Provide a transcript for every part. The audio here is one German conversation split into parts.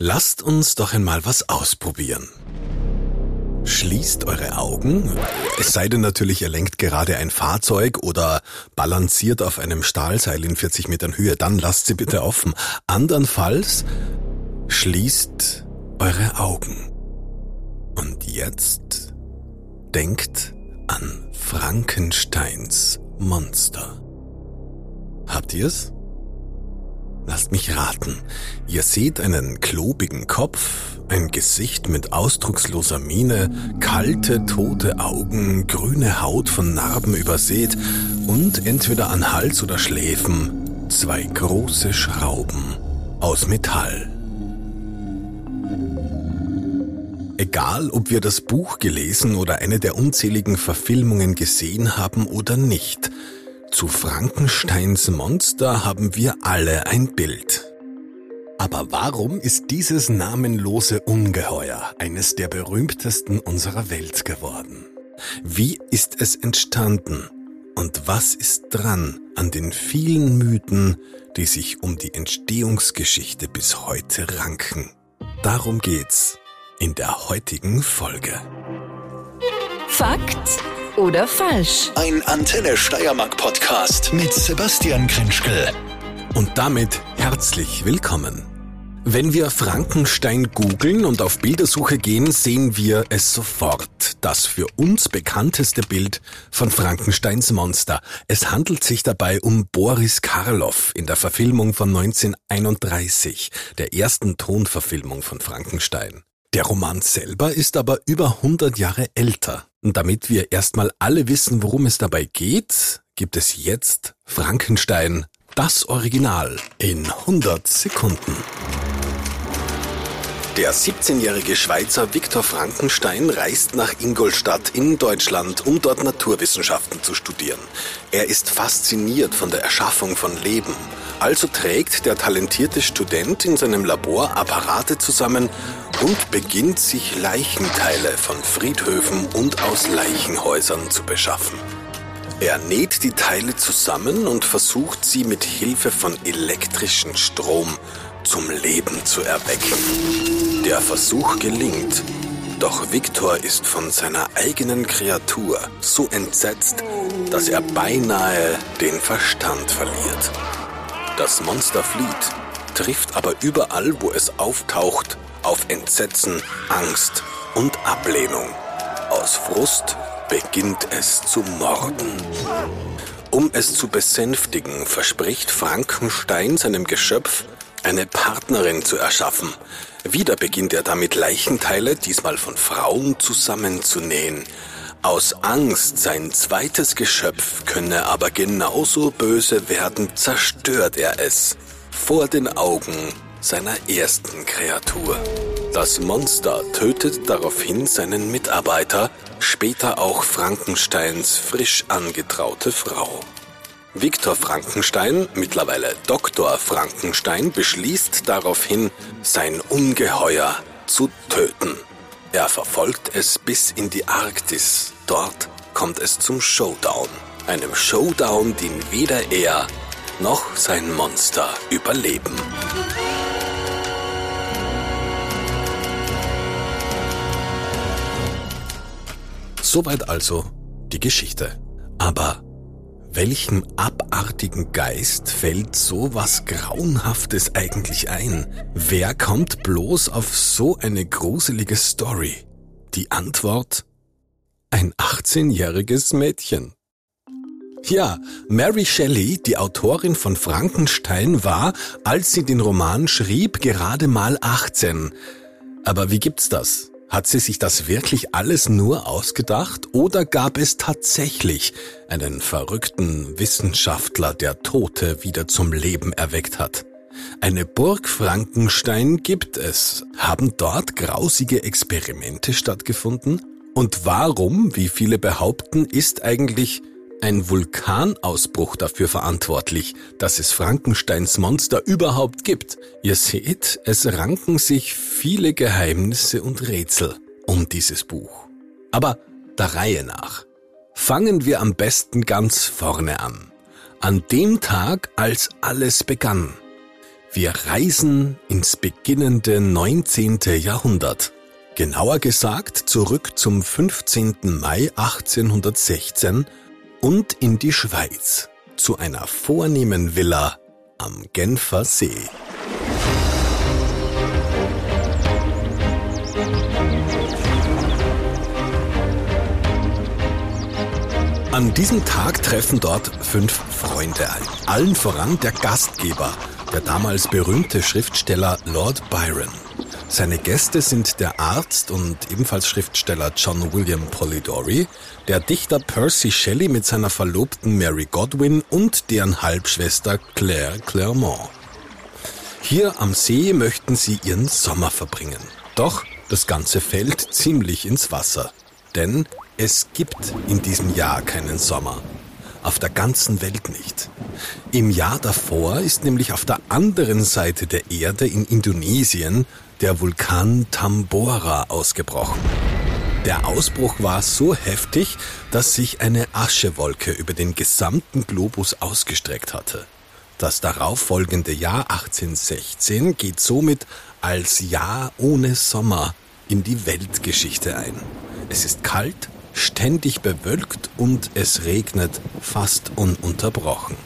Lasst uns doch einmal was ausprobieren. Schließt eure Augen, es sei denn natürlich, ihr lenkt gerade ein Fahrzeug oder balanciert auf einem Stahlseil in 40 Metern Höhe, dann lasst sie bitte offen. Andernfalls schließt eure Augen. Und jetzt denkt an Frankensteins Monster. Habt ihr's? Lasst mich raten. Ihr seht einen klobigen Kopf, ein Gesicht mit ausdrucksloser Miene, kalte, tote Augen, grüne Haut von Narben übersät und entweder an Hals oder Schläfen zwei große Schrauben aus Metall. Egal, ob wir das Buch gelesen oder eine der unzähligen Verfilmungen gesehen haben oder nicht, zu Frankensteins Monster haben wir alle ein Bild. Aber warum ist dieses namenlose Ungeheuer eines der berühmtesten unserer Welt geworden? Wie ist es entstanden? Und was ist dran an den vielen Mythen, die sich um die Entstehungsgeschichte bis heute ranken? Darum geht's in der heutigen Folge. Fakt oder falsch? Ein Antenne Steiermark Podcast mit Sebastian Krenschkel. Und damit herzlich willkommen. Wenn wir Frankenstein googeln und auf Bildersuche gehen, sehen wir es sofort. Das für uns bekannteste Bild von Frankensteins Monster. Es handelt sich dabei um Boris Karloff in der Verfilmung von 1931, der ersten Tonverfilmung von Frankenstein. Der Roman selber ist aber über 100 Jahre älter. Und damit wir erstmal alle wissen, worum es dabei geht, gibt es jetzt Frankenstein, das Original, in 100 Sekunden. Der 17-jährige Schweizer Viktor Frankenstein reist nach Ingolstadt in Deutschland, um dort Naturwissenschaften zu studieren. Er ist fasziniert von der Erschaffung von Leben. Also trägt der talentierte Student in seinem Labor Apparate zusammen und beginnt sich Leichenteile von Friedhöfen und aus Leichenhäusern zu beschaffen. Er näht die Teile zusammen und versucht sie mit Hilfe von elektrischem Strom zum Leben zu erwecken. Der Versuch gelingt, doch Viktor ist von seiner eigenen Kreatur so entsetzt, dass er beinahe den Verstand verliert. Das Monster flieht, trifft aber überall, wo es auftaucht, auf Entsetzen, Angst und Ablehnung. Aus Frust beginnt es zu morden. Um es zu besänftigen, verspricht Frankenstein seinem Geschöpf, eine Partnerin zu erschaffen. Wieder beginnt er damit Leichenteile, diesmal von Frauen, zusammenzunähen. Aus Angst, sein zweites Geschöpf könne aber genauso böse werden, zerstört er es vor den Augen seiner ersten Kreatur. Das Monster tötet daraufhin seinen Mitarbeiter, später auch Frankensteins frisch angetraute Frau. Viktor Frankenstein, mittlerweile Dr. Frankenstein, beschließt daraufhin, sein Ungeheuer zu töten. Er verfolgt es bis in die Arktis. Dort kommt es zum Showdown. Einem Showdown, den weder er noch sein Monster überleben. Soweit also die Geschichte. Aber welchem abartigen Geist fällt so was Grauenhaftes eigentlich ein? Wer kommt bloß auf so eine gruselige Story? Die Antwort? Ein 18-jähriges Mädchen. Ja, Mary Shelley, die Autorin von Frankenstein, war, als sie den Roman schrieb, gerade mal 18. Aber wie gibt's das? Hat sie sich das wirklich alles nur ausgedacht oder gab es tatsächlich einen verrückten Wissenschaftler, der Tote wieder zum Leben erweckt hat? Eine Burg Frankenstein gibt es. Haben dort grausige Experimente stattgefunden? Und warum, wie viele behaupten, ist eigentlich ein Vulkanausbruch dafür verantwortlich, dass es Frankensteins Monster überhaupt gibt. Ihr seht, es ranken sich viele Geheimnisse und Rätsel um dieses Buch. Aber der Reihe nach. Fangen wir am besten ganz vorne an. An dem Tag, als alles begann. Wir reisen ins beginnende 19. Jahrhundert. Genauer gesagt zurück zum 15. Mai 1816 und in die Schweiz zu einer vornehmen Villa am Genfer See. An diesem Tag treffen dort fünf Freunde ein. Allen voran der Gastgeber, der damals berühmte Schriftsteller Lord Byron. Seine Gäste sind der Arzt und ebenfalls Schriftsteller John William Polidori, der Dichter Percy Shelley mit seiner Verlobten Mary Godwin und deren Halbschwester Claire Claremont. Hier am See möchten sie ihren Sommer verbringen. Doch das Ganze fällt ziemlich ins Wasser. Denn es gibt in diesem Jahr keinen Sommer. Auf der ganzen Welt nicht. Im Jahr davor ist nämlich auf der anderen Seite der Erde in Indonesien der Vulkan Tambora ausgebrochen. Der Ausbruch war so heftig, dass sich eine Aschewolke über den gesamten Globus ausgestreckt hatte. Das darauffolgende Jahr 1816 geht somit als Jahr ohne Sommer in die Weltgeschichte ein. Es ist kalt, ständig bewölkt und es regnet fast ununterbrochen.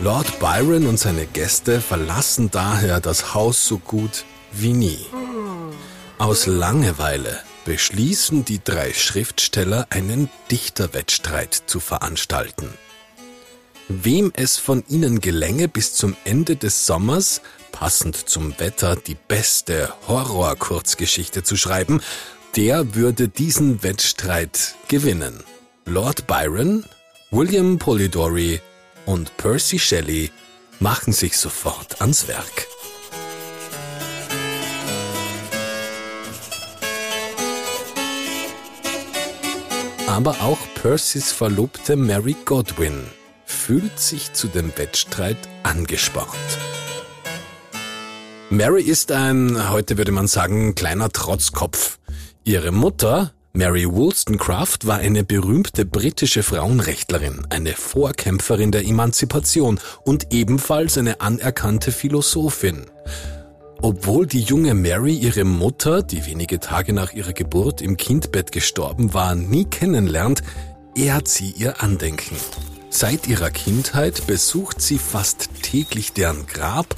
Lord Byron und seine Gäste verlassen daher das Haus so gut wie nie. Aus Langeweile beschließen die drei Schriftsteller einen Dichterwettstreit zu veranstalten. Wem es von ihnen gelänge, bis zum Ende des Sommers, passend zum Wetter, die beste Horror-Kurzgeschichte zu schreiben, der würde diesen Wettstreit gewinnen. Lord Byron, William Polidori und Percy Shelley machen sich sofort ans Werk. Aber auch Percys Verlobte Mary Godwin fühlt sich zu dem Wettstreit angespornt. Mary ist ein, heute würde man sagen, kleiner Trotzkopf. Ihre Mutter, Mary Wollstonecraft, war eine berühmte britische Frauenrechtlerin, eine Vorkämpferin der Emanzipation und ebenfalls eine anerkannte Philosophin. Obwohl die junge Mary ihre Mutter, die wenige Tage nach ihrer Geburt im Kindbett gestorben war, nie kennenlernt, ehrt sie ihr Andenken. Seit ihrer Kindheit besucht sie fast täglich deren Grab,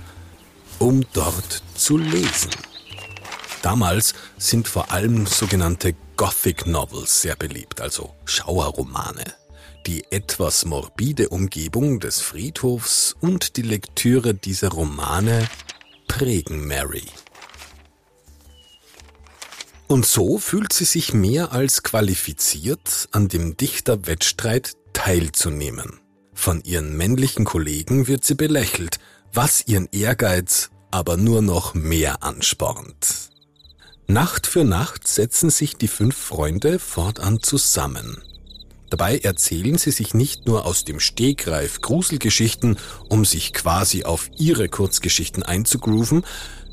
um dort zu lesen. Damals sind vor allem sogenannte Gothic Novels sehr beliebt, also Schauerromane. Die etwas morbide Umgebung des Friedhofs und die Lektüre dieser Romane prägen Mary. Und so fühlt sie sich mehr als qualifiziert, an dem Dichterwettstreit teilzunehmen. Von ihren männlichen Kollegen wird sie belächelt, was ihren Ehrgeiz aber nur noch mehr anspornt. Nacht für Nacht setzen sich die fünf Freunde fortan zusammen. Dabei erzählen sie sich nicht nur aus dem Stegreif Gruselgeschichten, um sich quasi auf ihre Kurzgeschichten einzugrooven,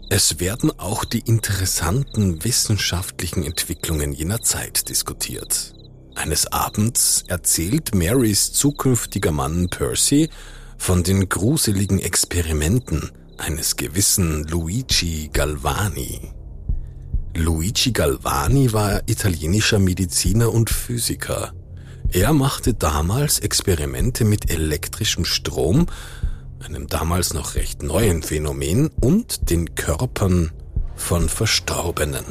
es werden auch die interessanten wissenschaftlichen Entwicklungen jener Zeit diskutiert. Eines Abends erzählt Marys zukünftiger Mann Percy von den gruseligen Experimenten eines gewissen Luigi Galvani. Luigi Galvani war italienischer Mediziner und Physiker. Er machte damals Experimente mit elektrischem Strom, einem damals noch recht neuen Phänomen, und den Körpern von Verstorbenen.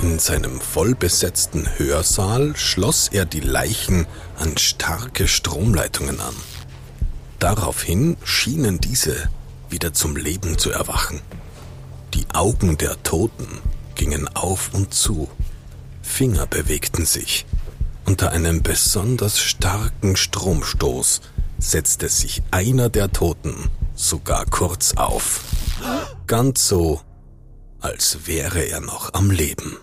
In seinem vollbesetzten Hörsaal schloss er die Leichen an starke Stromleitungen an. Daraufhin schienen diese wieder zum Leben zu erwachen. Die Augen der Toten gingen auf und zu, Finger bewegten sich. Unter einem besonders starken Stromstoß setzte sich einer der Toten sogar kurz auf. Ganz so, als wäre er noch am Leben.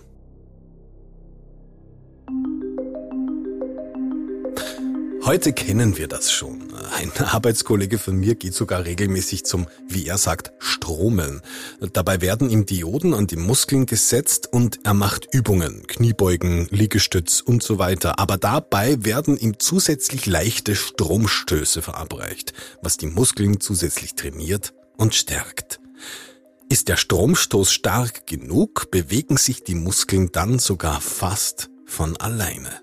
Heute kennen wir das schon. Ein Arbeitskollege von mir geht sogar regelmäßig zum, wie er sagt, Stromeln. Dabei werden ihm Dioden an die Muskeln gesetzt und er macht Übungen, Kniebeugen, Liegestütz und so weiter. Aber dabei werden ihm zusätzlich leichte Stromstöße verabreicht, was die Muskeln zusätzlich trainiert und stärkt. Ist der Stromstoß stark genug, bewegen sich die Muskeln dann sogar fast von alleine.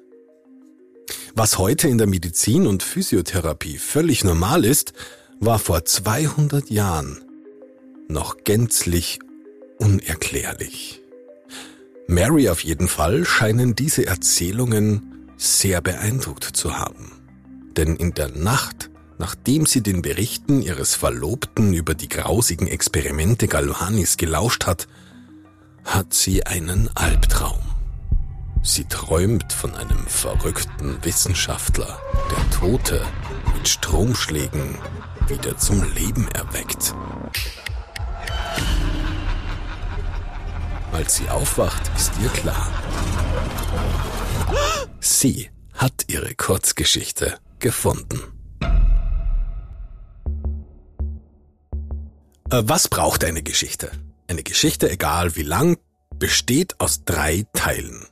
Was heute in der Medizin und Physiotherapie völlig normal ist, war vor 200 Jahren noch gänzlich unerklärlich. Mary auf jeden Fall scheinen diese Erzählungen sehr beeindruckt zu haben. Denn in der Nacht, nachdem sie den Berichten ihres Verlobten über die grausigen Experimente Galvanis gelauscht hat, hat sie einen Albtraum. Sie träumt von einem verrückten Wissenschaftler, der Tote mit Stromschlägen wieder zum Leben erweckt. Als sie aufwacht, ist ihr klar. Sie hat ihre Kurzgeschichte gefunden. Äh, was braucht eine Geschichte? Eine Geschichte, egal wie lang, besteht aus drei Teilen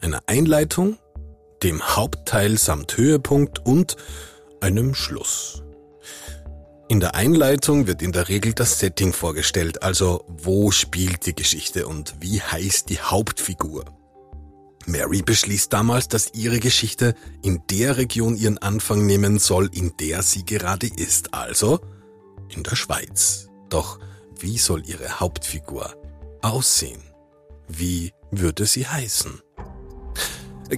einer Einleitung, dem Hauptteil samt Höhepunkt und einem Schluss. In der Einleitung wird in der Regel das Setting vorgestellt, also wo spielt die Geschichte und wie heißt die Hauptfigur. Mary beschließt damals, dass ihre Geschichte in der Region ihren Anfang nehmen soll, in der sie gerade ist, also in der Schweiz. Doch wie soll ihre Hauptfigur aussehen? Wie würde sie heißen?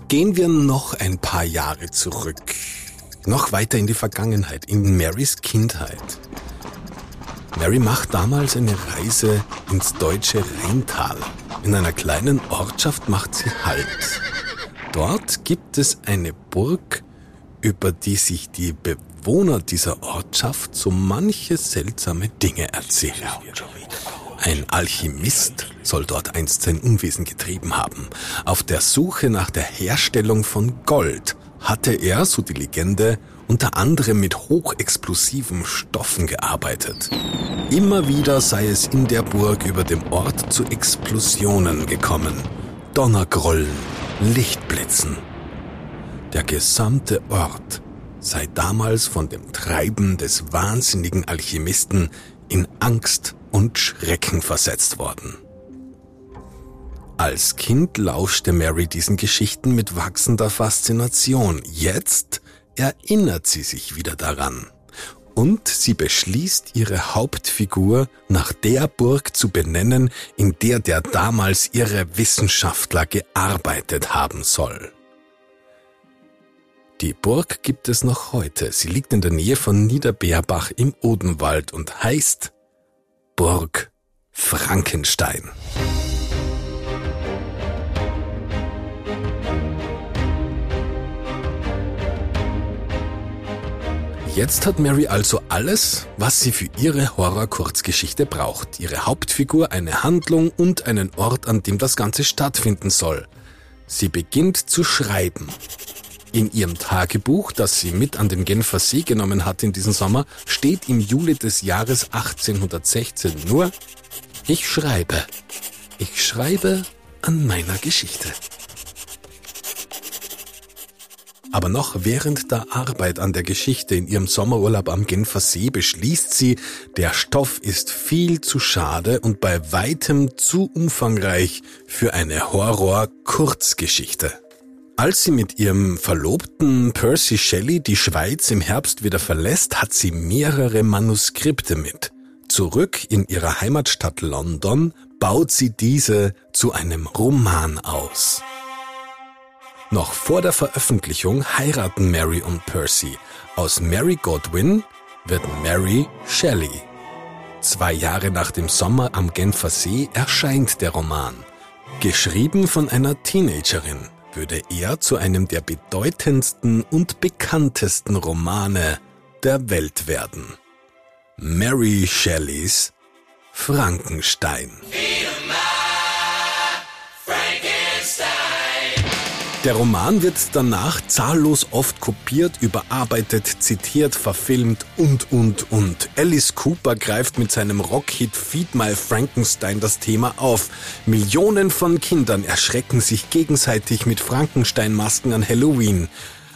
Gehen wir noch ein paar Jahre zurück. Noch weiter in die Vergangenheit, in Marys Kindheit. Mary macht damals eine Reise ins deutsche Rheintal. In einer kleinen Ortschaft macht sie Halt. Dort gibt es eine Burg, über die sich die Bewohner dieser Ortschaft so manche seltsame Dinge erzählen. Ein Alchemist soll dort einst sein Unwesen getrieben haben. Auf der Suche nach der Herstellung von Gold hatte er, so die Legende, unter anderem mit hochexplosiven Stoffen gearbeitet. Immer wieder sei es in der Burg über dem Ort zu Explosionen gekommen. Donnergrollen, Lichtblitzen. Der gesamte Ort sei damals von dem Treiben des wahnsinnigen Alchemisten in Angst und Schrecken versetzt worden. Als Kind lauschte Mary diesen Geschichten mit wachsender Faszination. Jetzt erinnert sie sich wieder daran. Und sie beschließt, ihre Hauptfigur nach der Burg zu benennen, in der der damals ihre Wissenschaftler gearbeitet haben soll. Die Burg gibt es noch heute. Sie liegt in der Nähe von Niederbeerbach im Odenwald und heißt Burg Frankenstein. Jetzt hat Mary also alles, was sie für ihre Horror-Kurzgeschichte braucht. Ihre Hauptfigur, eine Handlung und einen Ort, an dem das Ganze stattfinden soll. Sie beginnt zu schreiben. In ihrem Tagebuch, das sie mit an den Genfer See genommen hat in diesem Sommer, steht im Juli des Jahres 1816 nur, ich schreibe. Ich schreibe an meiner Geschichte. Aber noch während der Arbeit an der Geschichte in ihrem Sommerurlaub am Genfer See beschließt sie, der Stoff ist viel zu schade und bei weitem zu umfangreich für eine Horror-Kurzgeschichte. Als sie mit ihrem Verlobten Percy Shelley die Schweiz im Herbst wieder verlässt, hat sie mehrere Manuskripte mit. Zurück in ihrer Heimatstadt London baut sie diese zu einem Roman aus. Noch vor der Veröffentlichung heiraten Mary und Percy. Aus Mary Godwin wird Mary Shelley. Zwei Jahre nach dem Sommer am Genfer See erscheint der Roman. Geschrieben von einer Teenagerin würde er zu einem der bedeutendsten und bekanntesten Romane der Welt werden. Mary Shelleys Frankenstein. Der Roman wird danach zahllos oft kopiert, überarbeitet, zitiert, verfilmt und, und, und. Alice Cooper greift mit seinem Rockhit Feed My Frankenstein das Thema auf. Millionen von Kindern erschrecken sich gegenseitig mit Frankenstein-Masken an Halloween.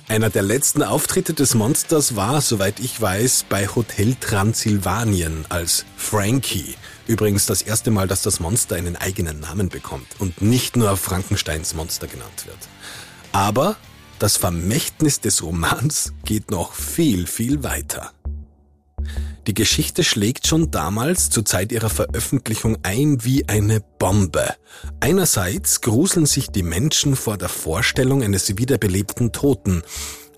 Einer der letzten Auftritte des Monsters war, soweit ich weiß, bei Hotel Transsilvanien als Frankie. Übrigens das erste Mal, dass das Monster einen eigenen Namen bekommt und nicht nur Frankensteins Monster genannt wird. Aber das Vermächtnis des Romans geht noch viel, viel weiter. Die Geschichte schlägt schon damals zur Zeit ihrer Veröffentlichung ein wie eine Bombe. Einerseits gruseln sich die Menschen vor der Vorstellung eines wiederbelebten Toten.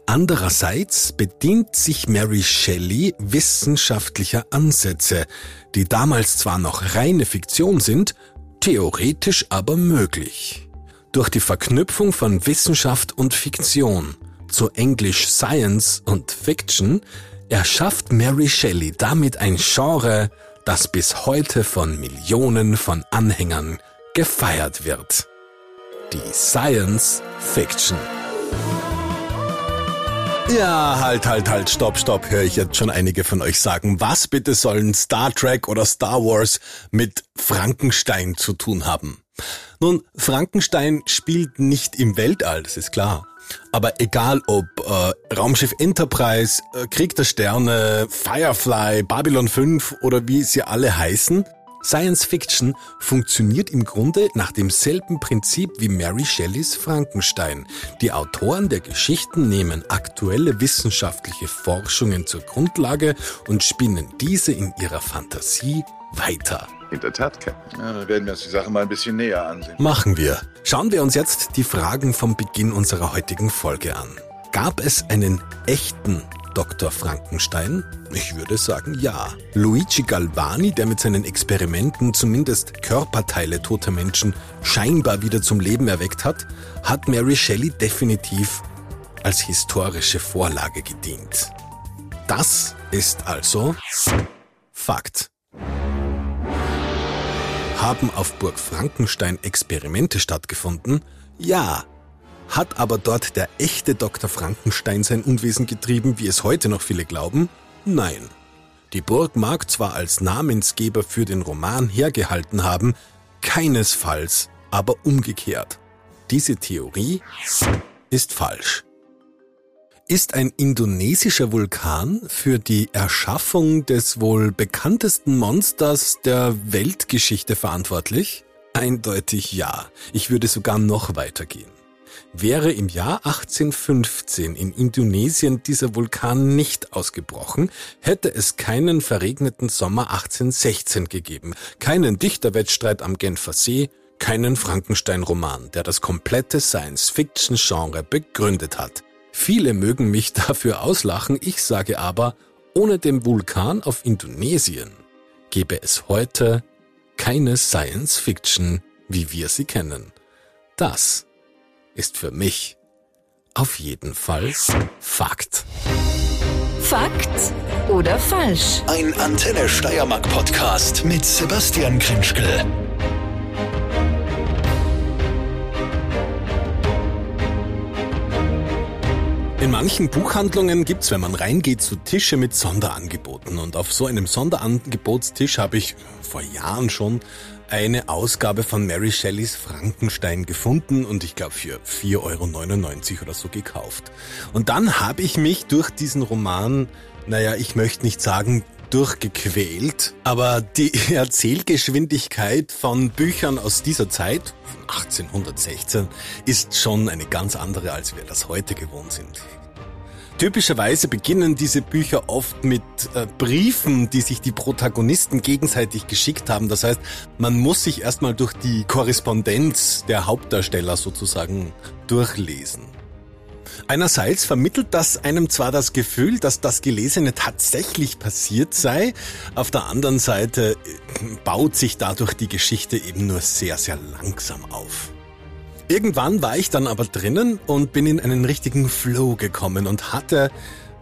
Andererseits bedient sich Mary Shelley wissenschaftlicher Ansätze, die damals zwar noch reine Fiktion sind, theoretisch aber möglich. Durch die Verknüpfung von Wissenschaft und Fiktion, zu Englisch Science und Fiction, erschafft Mary Shelley damit ein Genre, das bis heute von Millionen von Anhängern gefeiert wird. Die Science Fiction. Ja, halt, halt, halt, stopp, stopp, höre ich jetzt schon einige von euch sagen. Was bitte sollen Star Trek oder Star Wars mit Frankenstein zu tun haben? Nun, Frankenstein spielt nicht im Weltall, das ist klar. Aber egal ob äh, Raumschiff Enterprise, äh, Krieg der Sterne, Firefly, Babylon 5 oder wie sie alle heißen, Science Fiction funktioniert im Grunde nach demselben Prinzip wie Mary Shelleys Frankenstein. Die Autoren der Geschichten nehmen aktuelle wissenschaftliche Forschungen zur Grundlage und spinnen diese in ihrer Fantasie weiter. In der Tat, Captain. Ja, dann werden wir uns die Sache mal ein bisschen näher ansehen. Machen wir. Schauen wir uns jetzt die Fragen vom Beginn unserer heutigen Folge an. Gab es einen echten Dr. Frankenstein? Ich würde sagen ja. Luigi Galvani, der mit seinen Experimenten zumindest Körperteile toter Menschen scheinbar wieder zum Leben erweckt hat, hat Mary Shelley definitiv als historische Vorlage gedient. Das ist also Fakt. Haben auf Burg Frankenstein Experimente stattgefunden? Ja. Hat aber dort der echte Dr. Frankenstein sein Unwesen getrieben, wie es heute noch viele glauben? Nein. Die Burg mag zwar als Namensgeber für den Roman hergehalten haben, keinesfalls aber umgekehrt. Diese Theorie ist falsch ist ein indonesischer Vulkan für die Erschaffung des wohl bekanntesten Monsters der Weltgeschichte verantwortlich? Eindeutig ja. Ich würde sogar noch weitergehen. Wäre im Jahr 1815 in Indonesien dieser Vulkan nicht ausgebrochen, hätte es keinen verregneten Sommer 1816 gegeben, keinen Dichterwettstreit am Genfer See, keinen Frankenstein-Roman, der das komplette Science-Fiction-Genre begründet hat. Viele mögen mich dafür auslachen, ich sage aber, ohne den Vulkan auf Indonesien gäbe es heute keine Science Fiction, wie wir sie kennen. Das ist für mich auf jeden Fall Fakt. Fakt oder falsch? Ein Antenne Steiermark Podcast mit Sebastian Krenschkel. In manchen Buchhandlungen gibt's, wenn man reingeht, so Tische mit Sonderangeboten. Und auf so einem Sonderangebotstisch habe ich vor Jahren schon eine Ausgabe von Mary Shelleys Frankenstein gefunden und ich glaube für 4,99 Euro oder so gekauft. Und dann habe ich mich durch diesen Roman, naja, ich möchte nicht sagen durchgequält, aber die Erzählgeschwindigkeit von Büchern aus dieser Zeit, 1816, ist schon eine ganz andere, als wir das heute gewohnt sind. Typischerweise beginnen diese Bücher oft mit äh, Briefen, die sich die Protagonisten gegenseitig geschickt haben. Das heißt, man muss sich erstmal durch die Korrespondenz der Hauptdarsteller sozusagen durchlesen. Einerseits vermittelt das einem zwar das Gefühl, dass das Gelesene tatsächlich passiert sei, auf der anderen Seite äh, baut sich dadurch die Geschichte eben nur sehr, sehr langsam auf. Irgendwann war ich dann aber drinnen und bin in einen richtigen Flow gekommen und hatte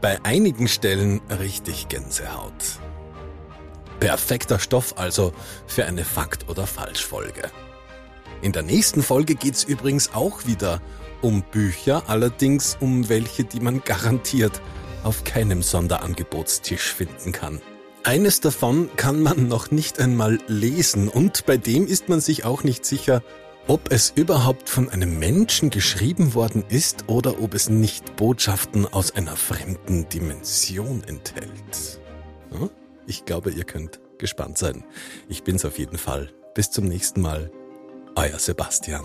bei einigen Stellen richtig Gänsehaut. Perfekter Stoff also für eine Fakt- oder Falschfolge. In der nächsten Folge geht's übrigens auch wieder um Bücher, allerdings um welche, die man garantiert auf keinem Sonderangebotstisch finden kann. Eines davon kann man noch nicht einmal lesen und bei dem ist man sich auch nicht sicher, ob es überhaupt von einem Menschen geschrieben worden ist oder ob es nicht Botschaften aus einer fremden Dimension enthält. Ich glaube, ihr könnt gespannt sein. Ich bin's auf jeden Fall. Bis zum nächsten Mal. Euer Sebastian.